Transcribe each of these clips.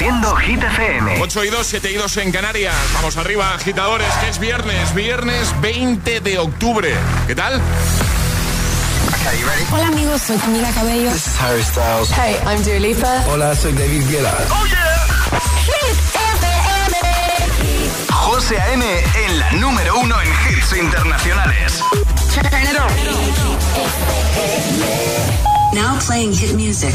Haciendo Hit FM. 8 y 2, 7 y 2 en Canarias. Vamos arriba, agitadores, que es viernes, viernes 20 de octubre. ¿Qué tal? Hola amigos, soy Camila Cabello. This is Harry Styles. Hey, I'm Dua Lipa. Hola, soy David Guetta. ¡Oh, yeah! Hit FM. José A.M. en la número uno en hits internacionales. Now playing hit music.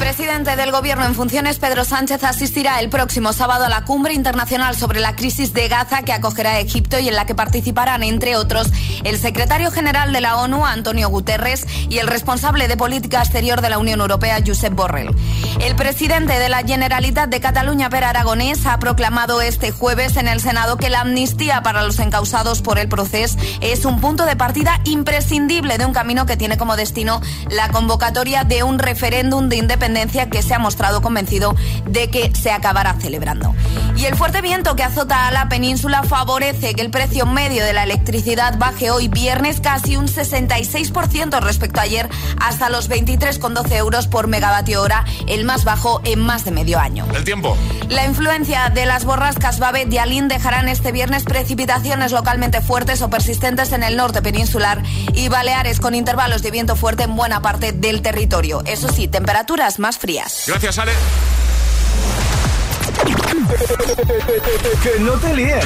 Presidente del Gobierno en funciones, Pedro Sánchez, asistirá el próximo sábado a la cumbre internacional sobre la crisis de Gaza que acogerá Egipto y en la que participarán, entre otros, el secretario general de la ONU, Antonio Guterres, y el responsable de política exterior de la Unión Europea, Josep Borrell. El presidente de la Generalitat de Cataluña, Per Aragonés, ha proclamado este jueves en el Senado que la amnistía para los encausados por el proceso es un punto de partida imprescindible de un camino que tiene como destino la convocatoria de un referéndum de independencia que se ha mostrado convencido de que se acabará celebrando. Y el fuerte viento que azota a la península favorece que el precio medio de la electricidad baje hoy viernes casi un 66% respecto a ayer hasta los 23,12 euros por megavatio hora, el más bajo en más de medio año. El tiempo. La influencia de las borrascas Babet y Alín dejarán este viernes precipitaciones localmente fuertes o persistentes en el norte peninsular y Baleares con intervalos de viento fuerte en buena parte del territorio. Eso sí, temperaturas más frías. Gracias, Ale. que no te líen.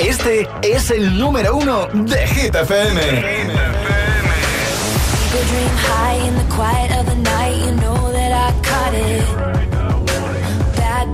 Este es el número uno de Hit FM.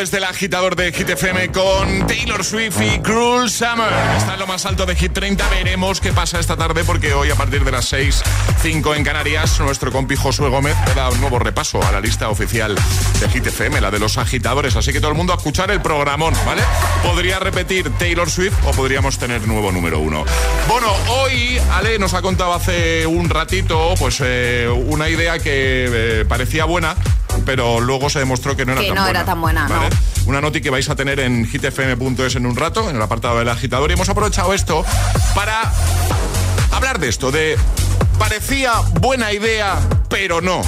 nueva hora desde el agitador de Hit FM con Taylor Swift y Cruel Summer. Está en lo más alto de Hit 30. Veremos qué pasa esta tarde porque hoy a partir de las 6, 5 en Canarias, nuestro compi Josué Gómez te da un nuevo repaso a la lista oficial de Hit FM, la de los agitadores. Así que todo el mundo a escuchar el programón, ¿vale? Podría repetir Taylor Swift o podríamos tener nuevo número uno. Bueno, hoy Ale nos ha contado hace un ratito pues eh, una idea que eh, parecía buena pero luego se demostró que no era que tan no buena. era tan buena, ¿vale? no. Una noti que vais a tener en hitfm.es en un rato, en el apartado del agitador. Y hemos aprovechado esto para hablar de esto, de parecía buena idea, pero no.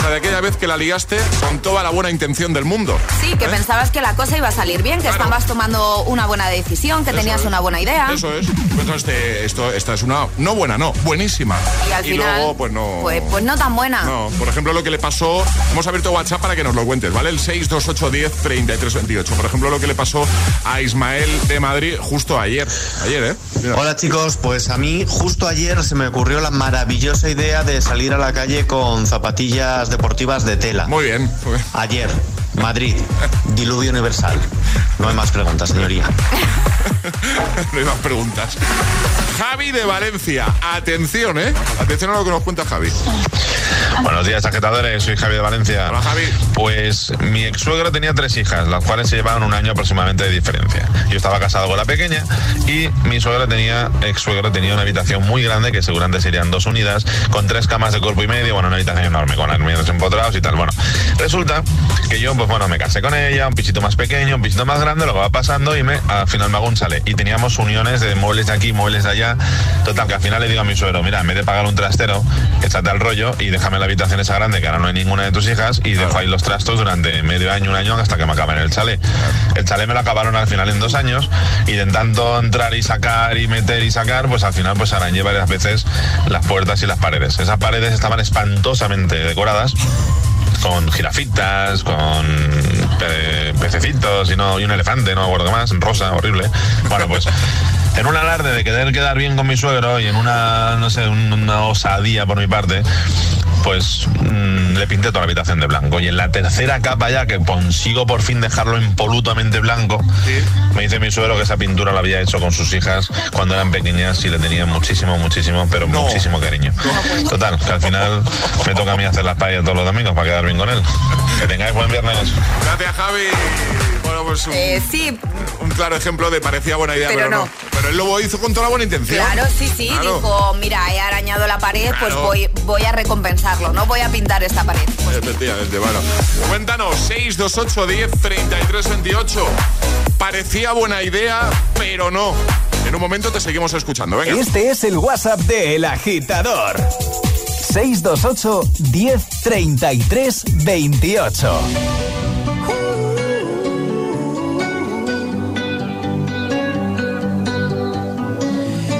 O sea, de aquella vez que la liaste con toda la buena intención del mundo. Sí, que ¿Eh? pensabas que la cosa iba a salir bien, que Claro. estabas tomando una buena decisión, que Eso tenías es. una buena idea. Eso es. Entonces, este- esto, esta es una, no buena, no, buenísima. Y al final, luego, pues no. pues, pues no tan buena. No, por ejemplo, lo que le pasó, hemos abierto WhatsApp para que nos lo cuentes, ¿vale? El 628103328. Por ejemplo, lo que le pasó a Ismael de Madrid justo ayer. Ayer, ¿eh? Mira. Hola chicos, pues a mí justo ayer se me ocurrió la maravillosa idea de salir a la calle con zapatillas deportivas de tela. Muy bien. Ayer, Madrid, diluvio universal. No hay más preguntas, señoría. no hay más preguntas. Javi de Valencia. Atención, ¿eh? Atención a lo que nos cuenta Javi. Buenos días, agitadores. Soy Javi de Valencia. Hola, Javi. Pues mi ex suegro tenía tres hijas, las cuales se llevaban un año aproximadamente de diferencia. Yo estaba casado con la pequeña y mi suegra tenía, ex suegro tenía una habitación muy grande que seguramente serían dos unidas, con tres camas de cuerpo y medio, bueno, una habitación enorme, con armarios empotrados y tal. Bueno, resulta que yo, pues bueno, me casé con ella, un pisito más pequeño, un pisito más grande, lo va pasando y me, al final me hago un chale. Y teníamos uniones de muebles de aquí, muebles de allá. Total, que al final le digo a mi suegro, mira, en vez de pagar un trastero, échate al rollo y déjame la habitación esa grande, que ahora no hay ninguna de tus hijas, y dejo ahí los trastos durante medio año, un año, hasta que me acaben el chale. El chale me lo acabaron al final en dos años, y de tanto entrar y sacar y meter y sacar, pues al final pues arañé varias veces las puertas y las paredes. Esas paredes estaban espantosamente decoradas con jirafitas, con pe- pececitos y, no, y un elefante, no me acuerdo más, rosa, horrible. Bueno, pues en un alarde de querer quedar bien con mi suegro y en una, no sé, un- una osadía por mi parte, pues mm, le pinté toda la habitación de blanco. Y en la tercera capa ya, que consigo por fin dejarlo impolutamente blanco, me dice mi suegro que esa pintura la había hecho con sus hijas cuando eran pequeñas y le tenían muchísimo, muchísimo, pero No. muchísimo cariño. Total, que al final me toca a mí hacer las paellas todos los domingos para quedar bien con él. Que tengáis buen viernes. Gracias, Javi. Pues un, Eh, sí, un claro ejemplo de parecía buena idea, pero, Pero no. no. Pero él lo hizo con toda la buena intención. claro, sí, sí. Claro. Dijo, mira, he arañado la pared, pues voy, voy a recompensarlo, no voy a pintar esta pared. Pues Efectivamente, bueno. Cuéntanos, 628 10 33 28. Parecía buena idea, pero no. En un momento te seguimos escuchando. Venga. Este es el WhatsApp de El Agitador. 628 10 33 28.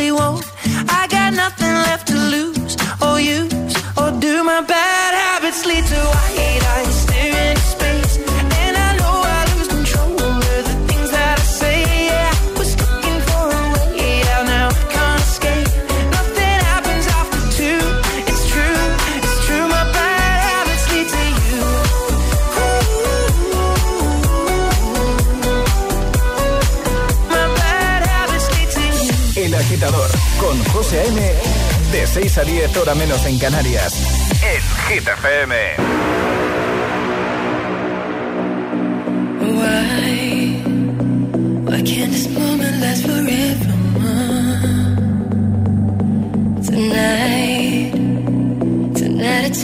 I got nothing left to lose or use, or do. My bad habits lead to De 6 a 10 hora menos en Canarias. En Hit FM. Why? Why can't this moment last forever? Tonight, tonight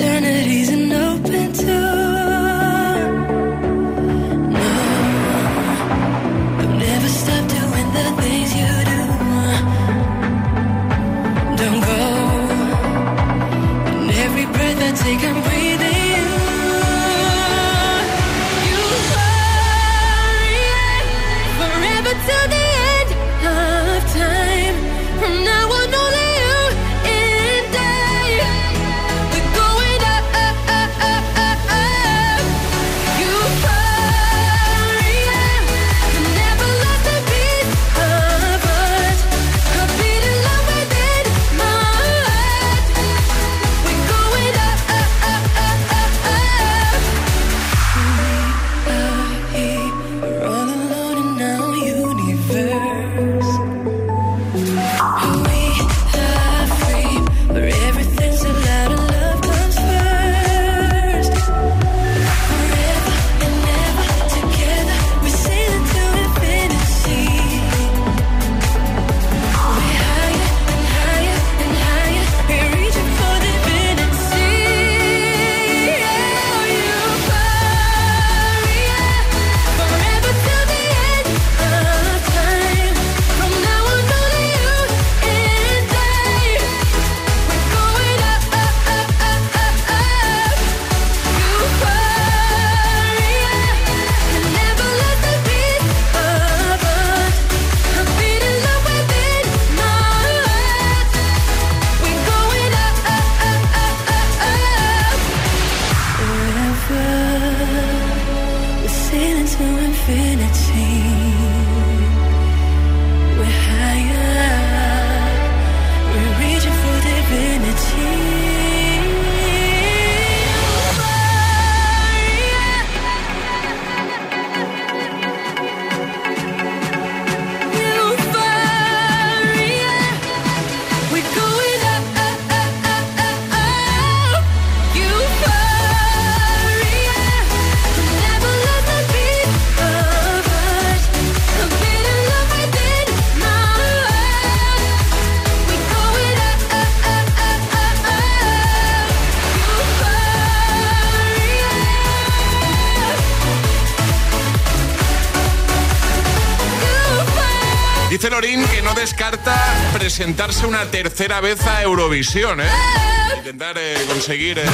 presentarse una tercera vez a Eurovisión, ¿eh? Intentar eh, conseguir eh,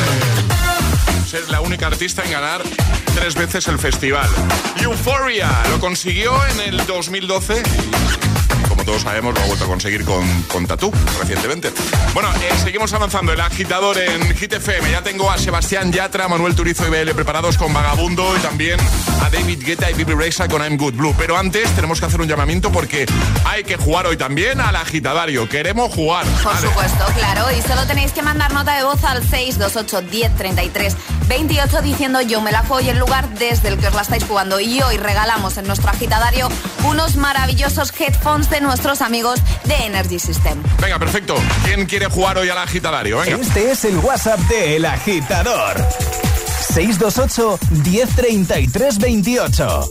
ser la única artista en ganar tres veces el festival. Euphoria lo consiguió en el 2012 como todos sabemos, lo ha vuelto a conseguir con, con Tatú recientemente. Bueno, eh, seguimos avanzando. El agitador en Hit FM. Ya tengo a Sebastián Yatra, Manuel Turizo y BL preparados con Vagabundo y también a David Guetta y Bibi Rexa con I'm Good Blue. Pero antes tenemos que hacer un llamamiento porque hay que jugar hoy también al agitadario. Queremos jugar. Por Vale. supuesto, claro. Y solo tenéis que mandar nota de voz al 628 1033 28 diciendo yo me la juego y el lugar desde el que os la estáis jugando. Y hoy regalamos en nuestro agitadario unos maravillosos headphones de nuestros amigos de Energy System. Venga, perfecto. ¿Quién quiere jugar hoy al agitadario? Venga. Este es el WhatsApp de El Agitador. 628 1033 28.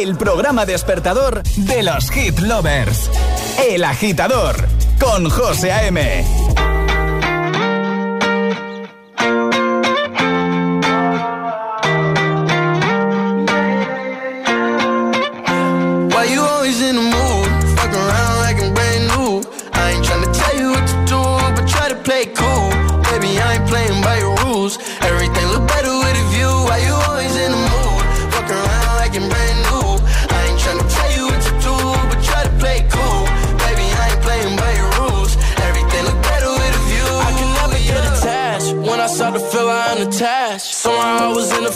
El programa despertador de los hit lovers. El agitador con José A.M.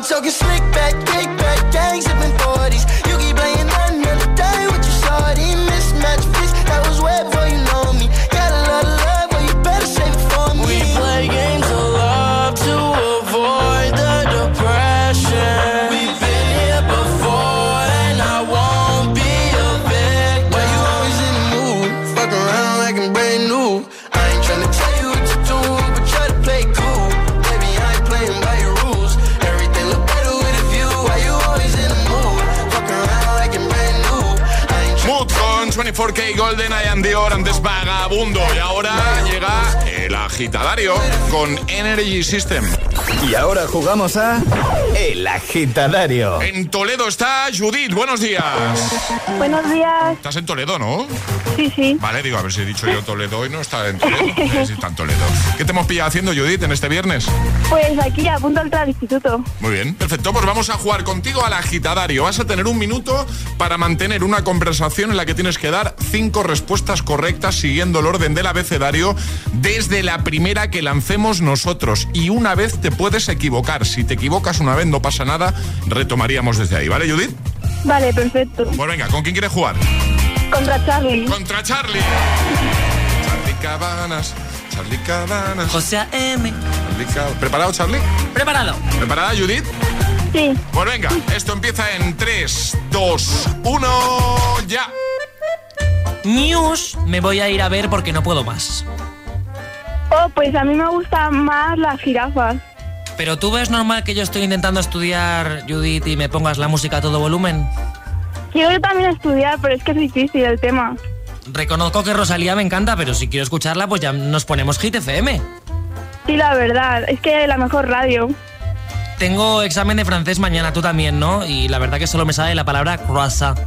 I'm talking slick back, kick 4K Golden and Dior, antes Vagabundo. Y ahora llega el agitadario con Energy System. Y ahora jugamos a El Agitadario. En Toledo está Judith. Buenos días. Buenos días. Estás en Toledo, ¿no? Sí, sí. Vale, digo, a ver si he dicho yo Toledo y no está en Toledo. Sí está en Toledo. ¿Qué te hemos pillado haciendo, Judith, en este viernes? Pues aquí a punto de entrar al instituto. Muy bien, perfecto. Pues vamos a jugar contigo al agitadario. Vas a tener un minuto para mantener una conversación en la que tienes que dar cinco respuestas correctas siguiendo el orden del abecedario desde la primera que lancemos nosotros. Y una vez te puedes equivocar. Si te equivocas una vez no pasa nada, retomaríamos desde ahí. ¿Vale, Judith? Vale, perfecto. Pues venga, ¿con quién quieres jugar? Contra Charlie. Contra Charlie. Charlie Cabanas. Charlie Cabanas. José A.M. Charlie Cab- ¿Preparado, Charlie? Preparado. ¿Preparada, Judith? Sí. Pues venga, esto empieza en 3, 2, 1, ya. News me voy a ir a ver porque no puedo más. Oh, pues a mí me gustan más las jirafas. Pero tú ves normal que yo estoy intentando estudiar, Judith, y me pongas la música a todo volumen. Quiero yo también estudiar, pero es que es difícil el tema. Reconozco que Rosalía me encanta, pero si quiero escucharla, pues ya nos ponemos Hit FM. Sí, la verdad, es que la mejor radio. Tengo examen de francés mañana, tú también, ¿no? Y la verdad que solo me sale la palabra croissant.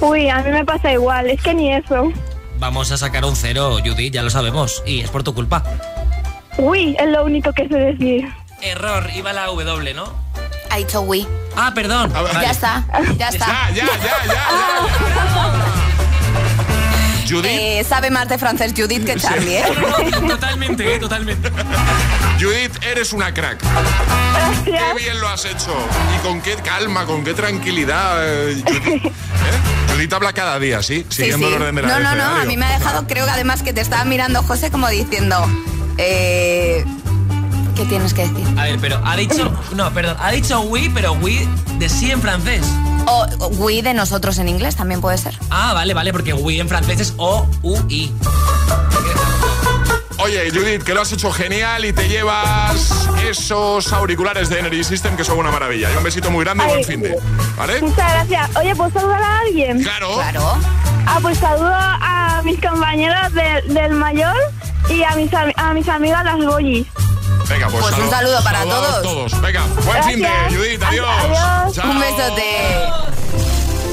Uy, a mí me pasa igual, es que ni eso. Vamos a sacar un cero, Judith, ya lo sabemos. Y es por tu culpa. Uy, es lo único que sé decir. Error, iba la W, ¿no? Ha dicho Wii. Ah, perdón. Ya está, ya está. Ya, ya, ya, ya, ya. Judith, Eh, sabe más de francés Judith que Charlie, ¿eh? totalmente, eh, totalmente. Judith, eres una crack. Qué bien lo has hecho. Y con qué calma, con qué tranquilidad. eh, Judith. ¿Eh? Judith habla cada día, ¿sí? Sí, Siguiendo sí. el orden del No, no, no, abecedario. a mí me ha dejado, creo que además que te estaba mirando José como diciendo, eh, ¿qué tienes que decir? A ver, pero ha dicho. No, perdón. Ha dicho oui, pero oui de sí en francés. O o we de nosotros en inglés también puede ser. Ah, vale, vale, porque oui en francés es O-U-I. Oye, Judith, que lo has hecho genial y te llevas esos auriculares de Energy System que son una maravilla. Y un besito muy grande y buen fin de. ¿Vale? Muchas gracias. Oye, ¿puedo saludar a alguien? Claro. Claro. Ah, pues saludo a mis compañeros de- del mayor y a mis, a mis amigas las Goyis. Venga, pues, Pues un saludo- para a todos. Venga, buen fin de, Gracias. Judith. Adiós. Adiós. Chao. Un besote.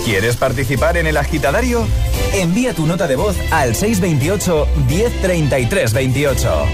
¿Quieres participar en El Agitadario? Envía tu nota de voz al 628 1033 28.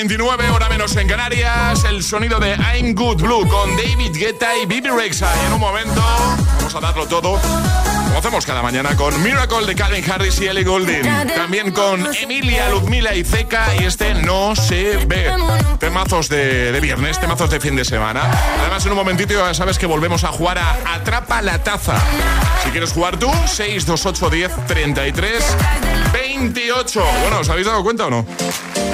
8.29, hora menos en Canarias. El sonido de I'm Good Blue con David Guetta y Bibi Rexa. Y en un momento vamos a darlo todo como hacemos cada mañana con Miracle de Calvin Harris y Ellie Goulding. También con Emilia, Luzmila y Zeca y este No se ve. Temazos de, de, viernes, temazos de fin de semana. Además, en un momentito ya sabes que volvemos a jugar a Atrapa la Taza. Si quieres jugar tú, 628 10 33 28. Bueno, ¿os habéis dado cuenta o no?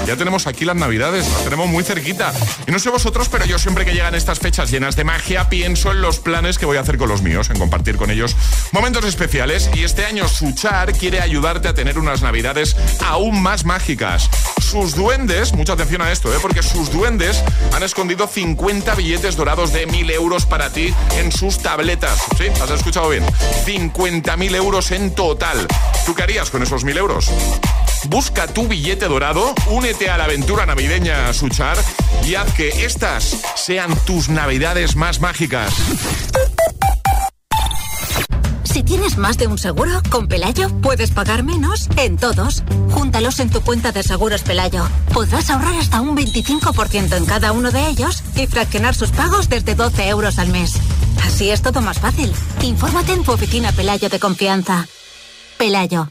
Ya tenemos aquí las navidades, las tenemos muy cerquita. Y no sé vosotros, pero yo siempre que llegan estas fechas llenas de magia, pienso en los planes que voy a hacer con los míos, en compartir con ellos momentos especiales. Y este año Suchar quiere ayudarte a tener unas navidades aún más mágicas. Sus duendes, mucha atención a esto, ¿eh? porque sus duendes han escondido 50 billetes dorados de 1000 euros para ti en sus tabletas. ¿Sí? ¿Has escuchado bien? 50.000 euros en total. ¿Tú qué harías con esos 1000 euros? Busca tu billete dorado, únete a la aventura navideña Suchar y haz que estas sean tus navidades más mágicas. Si tienes más de un seguro, con Pelayo puedes pagar menos en todos. Júntalos en tu cuenta de seguros Pelayo. Podrás ahorrar hasta un 25% en cada uno de ellos y fraccionar sus pagos desde 12 euros al mes. Así es todo más fácil. Infórmate en tu oficina Pelayo de confianza. Pelayo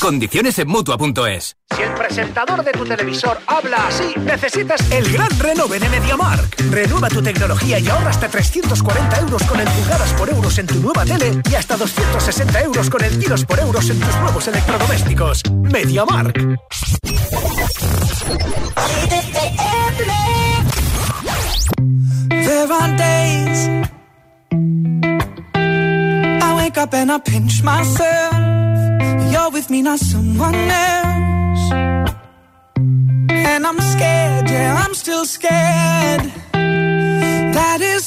Condiciones en mutua.es. Si el presentador de tu televisor habla así, necesitas el gran renove de MediaMark. Renueva tu tecnología y ahorra hasta 340 euros con el pulgadas por euros en tu nueva tele y hasta 260 euros con el kilos por euros en tus nuevos electrodomésticos. MediaMark. There are days I wake up and I pinch myself. You're with me, not someone else. And I'm scared, yeah, I'm still scared. That is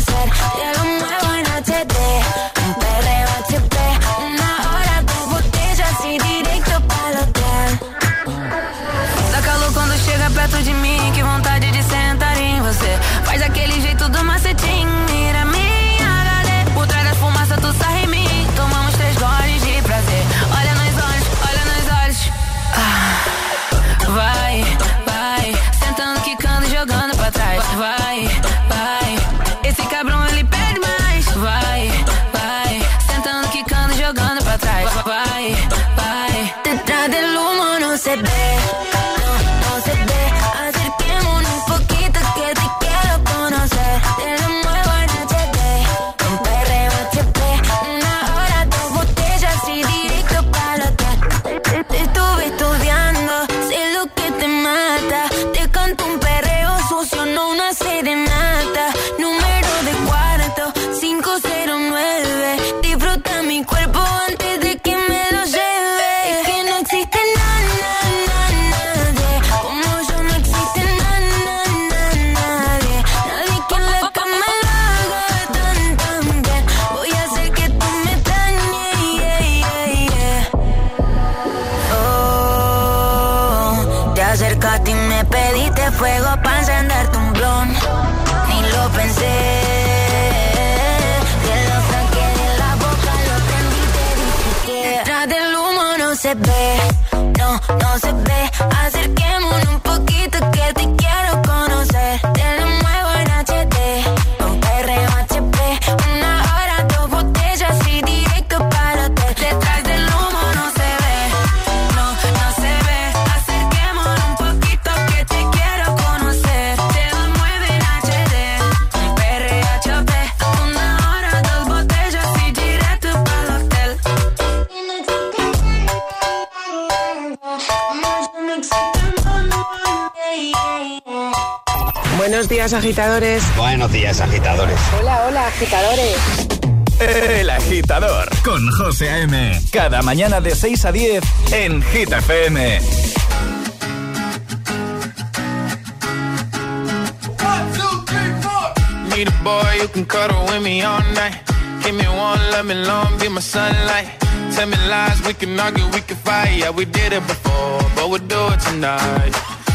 Jogando pra trás. Vai, ve. Agitadores. Buenos días, agitadores. Hola, hola, agitadores. El agitador con José A.M. Cada mañana de 6 a 10 en Hit FM. Need a boy who can cuddle with me all night. Give me one, let me long, be my sunlight. Tell me lies, we can argue, we can fight. Yeah, we did it before, but we'll do it tonight.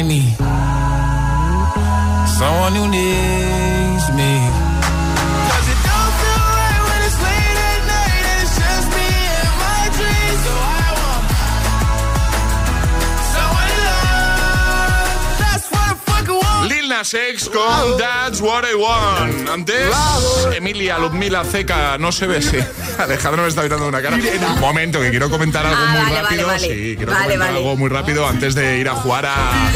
I need someone who needs want. Lil Nas X con That's What I Want. Antes, Emilia Ludmila Ceca, no se ve, sí. Alejandro me está mirando una cara. Un momento, que quiero comentar algo Ah, muy vale, rápido. vale, vale. Sí, quiero comentar algo muy rápido antes de ir a jugar a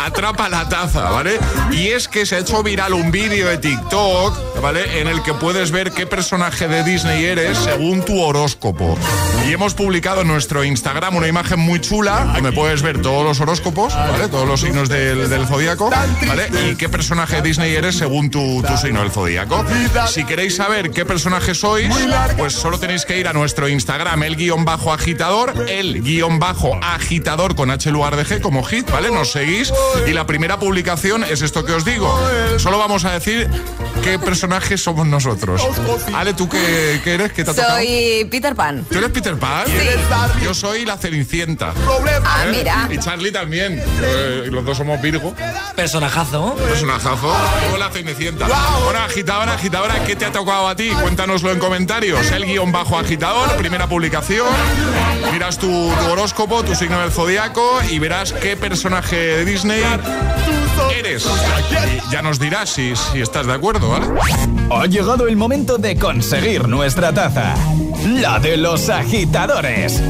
Atrapa la Taza, ¿vale? Y es que se ha hecho viral un vídeo de TikTok, ¿vale? En el que puedes ver qué personaje de Disney eres según tu horóscopo. Y hemos publicado en nuestro Instagram una imagen muy chula donde puedes ver todos los horóscopos, ¿vale? Todos los signos del, del zodíaco, ¿vale? Y qué personaje de Disney eres según tu, tu signo del zodíaco. Si queréis saber qué personaje sois, pues solo tenéis que ir a nuestro Instagram, el guion bajo agitador, el guion bajo agitador con H lugar de G como hit, ¿vale? Nos seguís y la primera publicación es esto que os digo. Solo vamos a decir qué personaje somos nosotros. Ale, ¿tú qué, qué eres? ¿Qué te ha tocado? Soy Peter Pan. ¿Tú eres Peter Pan? Yo soy la Cenicienta. Ah, ¿Eh? mira. Y Charlie también. Eh, los dos somos Virgo. Personajazo. Personajazo. Luego la Cenicienta. Bueno, agitadora, agitadora, ¿qué te ha tocado a ti? Cuéntanoslo en comentarios. El guion bajo agitador, primera publicación. Miras tu, tu horóscopo, tu signo del zodiaco y verás qué personaje de Disney eres. Y ya nos dirás si, si estás de acuerdo, ¿vale? Ha llegado el momento de conseguir nuestra taza. La de los agitadores.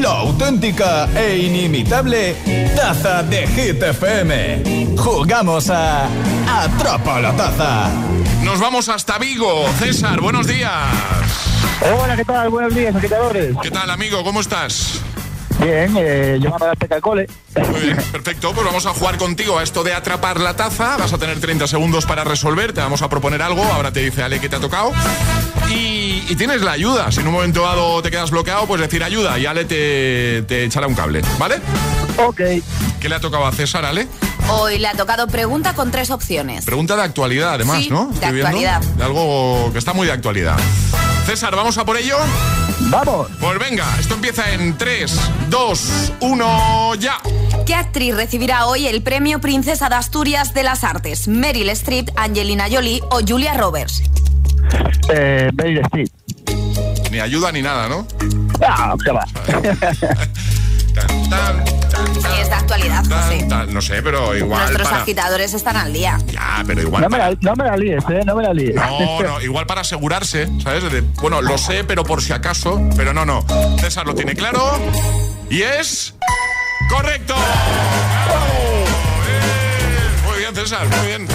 La auténtica e inimitable taza de Hit FM. Jugamos a Atrapa la taza. Nos vamos hasta Vigo. César, buenos días. Hola, ¿qué tal? Buenos días, agitadores. ¿Qué tal, amigo? ¿Cómo estás? Bien, eh, llevando la peca al cole. Muy bien, perfecto. Pues vamos a jugar contigo a esto de atrapar la taza. Vas a tener 30 segundos para resolver. Te vamos a proponer algo. Ahora te dice Ale que te ha tocado. Y, y tienes la ayuda. Si en un momento dado te quedas bloqueado, pues decir ayuda y Ale te, te echará un cable. ¿Vale? Ok. ¿Qué le ha tocado a César, Ale? Hoy le ha tocado pregunta con tres opciones. Pregunta de actualidad, además, Sí, ¿no? de Estoy viendo. actualidad. De algo que está muy de actualidad. César, ¿vamos a por ello? Vamos. Pues venga, esto empieza en 3, 2, 1, ya. ¿Qué actriz recibirá hoy el premio Princesa de Asturias de las Artes? ¿Meryl Streep, Angelina Jolie o Julia Roberts? Eh, Meryl Streep. Ni ayuda ni nada, ¿no? Ah, qué va. Sí, es de actualidad, José. No sé, pero igual Nuestros para... agitadores están al día. Ya, pero igual No me, para... la, no me la líes, eh, no me la líes. No, no, igual para asegurarse, ¿sabes? De- bueno, lo sé, pero por si acaso. Pero no, no. César lo tiene claro. Y es. ¡Correcto! Bien. Muy bien, César, muy bien.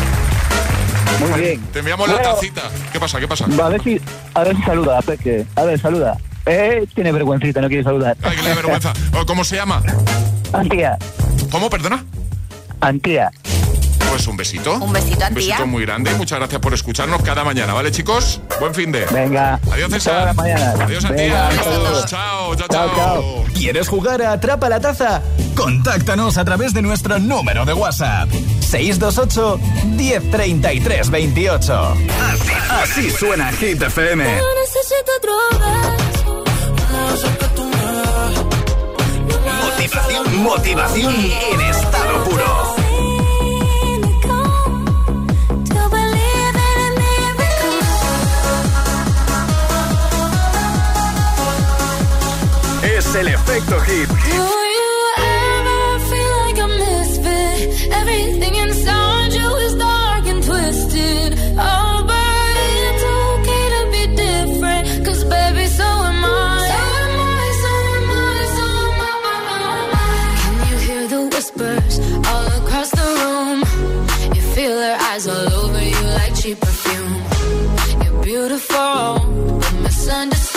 Muy bien. Te enviamos la Bueno, tacita. ¿Qué pasa? ¿Qué pasa? A ver si, a ver si saluda, Peque. A ver, saluda. Eh, tiene vergüencita, no quiere saludar. Ay, que le da vergüenza. Oh, ¿Cómo se llama? Antía, ¿Cómo, perdona? Antía. Pues un besito. Un besito, Un Antía. besito muy grande. Muchas gracias por escucharnos cada mañana, ¿vale, chicos? Buen fin de. Venga. Adiós, César. Adiós, Antía. Venga, Adiós. Chao, chao, Chao. ¿Quieres jugar a Atrapa la Taza? Contáctanos a través de nuestro número de WhatsApp. 628 1033 28. Así, así suena Hit FM. necesito otro beso. Motivación, motivación en estado puro. Es el efecto. Do but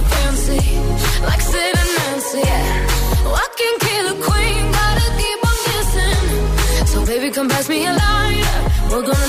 fancy, like Sid. Yeah. I can kill a queen, gotta keep on. So baby, come pass me a line. We're gonna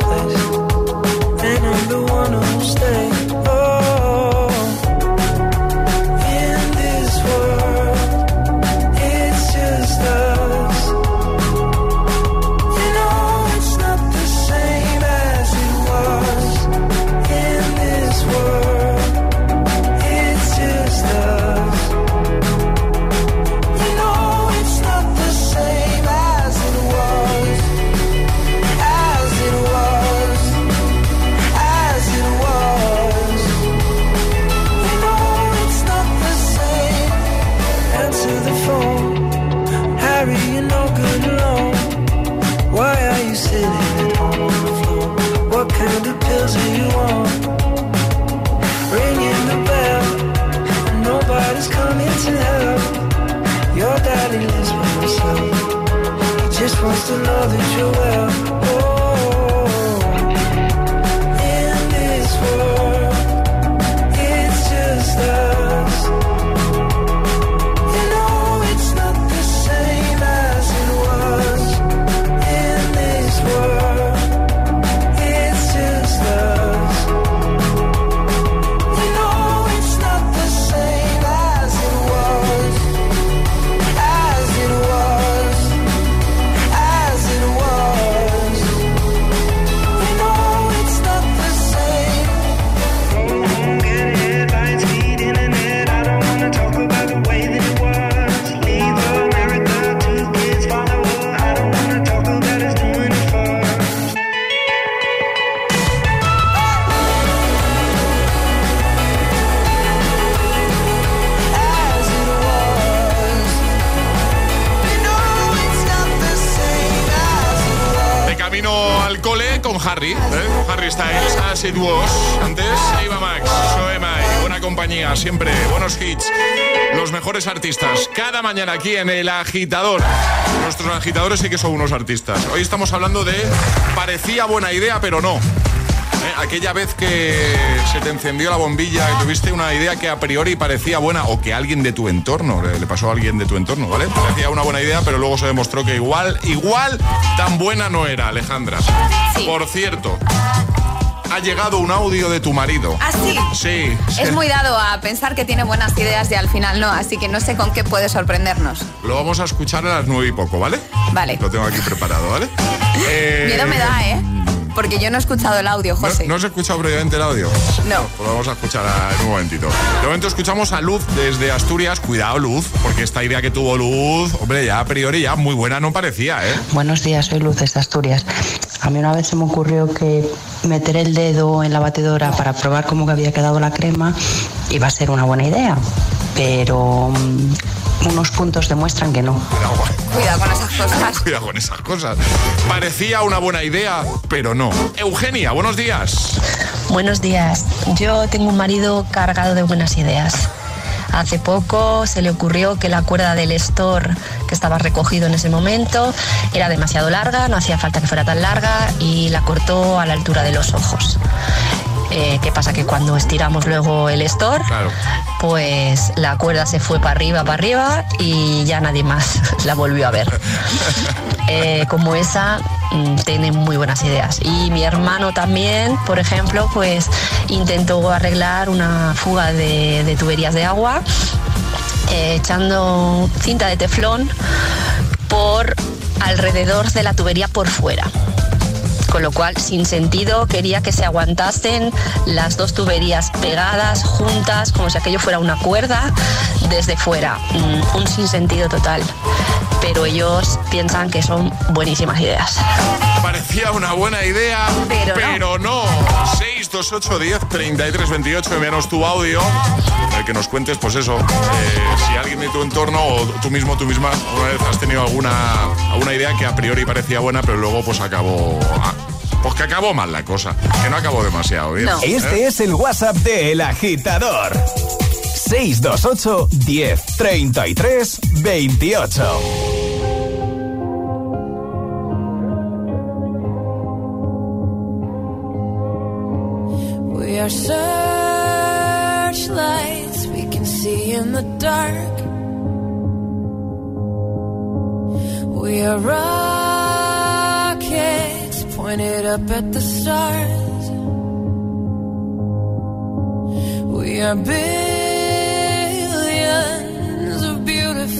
aquí en El Agitador. Nuestros agitadores sí que son unos artistas. Hoy estamos hablando de parecía buena idea, pero no. Eh, aquella vez que se te encendió la bombilla y tuviste una idea que a priori parecía buena o que alguien de tu entorno, le, pasó a alguien de tu entorno, ¿vale? Parecía una buena idea, pero luego se demostró que igual, igual tan buena no era, Alejandra. Por cierto, ha llegado un audio de tu marido. ¿Ah, sí? Sí. Es muy dado a pensar que tiene buenas ideas y al final no, así que no sé con qué puede sorprendernos. Lo vamos a escuchar a las nueve y poco, ¿vale? Vale. Lo tengo aquí preparado, ¿vale? Eh, Miedo me da, ¿eh? Porque yo no he escuchado el audio, ¿No, José. ¿No has escuchado previamente el audio? No. Pues lo vamos a escuchar en un momentito. De momento escuchamos a Luz desde Asturias. Cuidado, Luz, porque esta idea que tuvo Luz, hombre, ya a priori ya muy buena no parecía, ¿eh? Buenos días, soy Luz de Asturias. A mí una vez se me ocurrió que meter el dedo en la batidora para probar cómo que había quedado la crema iba a ser una buena idea, pero mm, unos puntos demuestran que no. Cuidado con esas cosas. Cuidado con esas cosas. Parecía una buena idea, pero no. Eugenia, buenos días. Buenos días. Yo tengo un marido cargado de buenas ideas. Hace poco se le ocurrió que la cuerda del store que estaba recogido en ese momento era demasiado larga, no hacía falta que fuera tan larga y la cortó a la altura de los ojos. Eh, ¿Qué pasa? Que cuando estiramos luego el store, pues la cuerda se fue para arriba, para arriba y ya nadie más la volvió a ver. Eh, como esa tiene muy buenas ideas. Y mi hermano también, por ejemplo, pues intentó arreglar una fuga de, de tuberías de agua eh, echando cinta de teflón por alrededor de la tubería por fuera. Con lo cual, sin sentido, quería que se aguantasen las dos tuberías pegadas, juntas, como si aquello fuera una cuerda, desde fuera. Mm, un sinsentido total. Pero ellos piensan que son buenísimas ideas. Parecía una buena idea, pero, no. 628 10 33 28, envíanos tu audio. en el que nos cuentes, pues eso, eh, si alguien de tu entorno o tú mismo, tú misma, alguna vez has tenido alguna, alguna idea que a priori parecía buena, pero luego pues acabó. ah, Pues que acabó mal la cosa, que no acabó demasiado bien. ¿eh? Este es el WhatsApp de El Agitador. 628 10 33 28. We are searchlights we can see in the dark. We are rockets pointed up at the stars. We are billions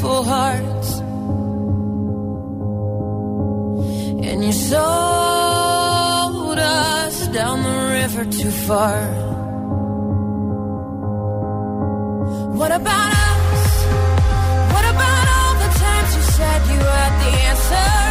beautiful hearts. And you sold us down the river too far. What about us? What about all the times you said you had the answers?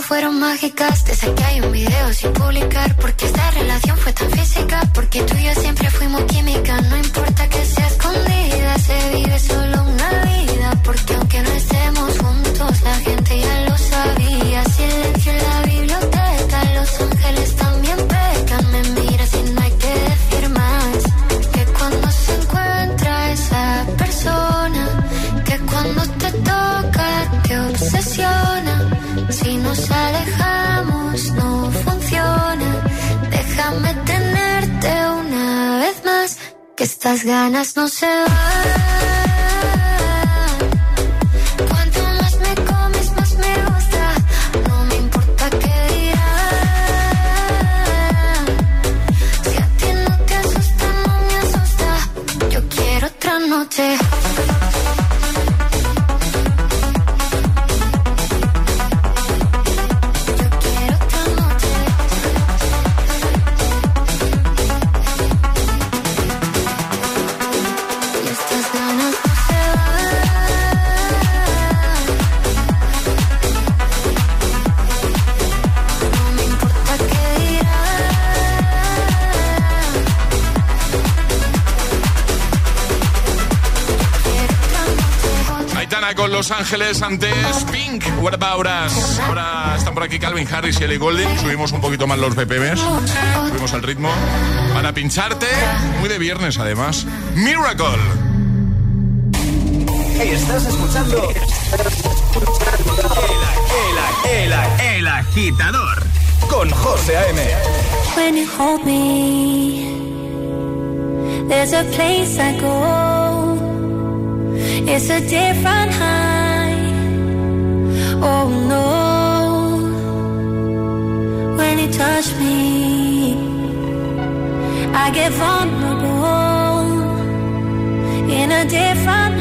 Fueron mágicas, desde que hay un video sin publicar, porque no se Los Ángeles antes Pink. What about us? Ahora están por aquí Calvin Harris y Ellie Goulding. Subimos un poquito más los BPMs. Subimos el ritmo. Para pincharte. Muy de viernes además. Miracle. Estás escuchando el, el, el, el agitador con José A.M. When you hold me, there's a place I go. It's a different high. Oh no. When you touch me, I get vulnerable in a different.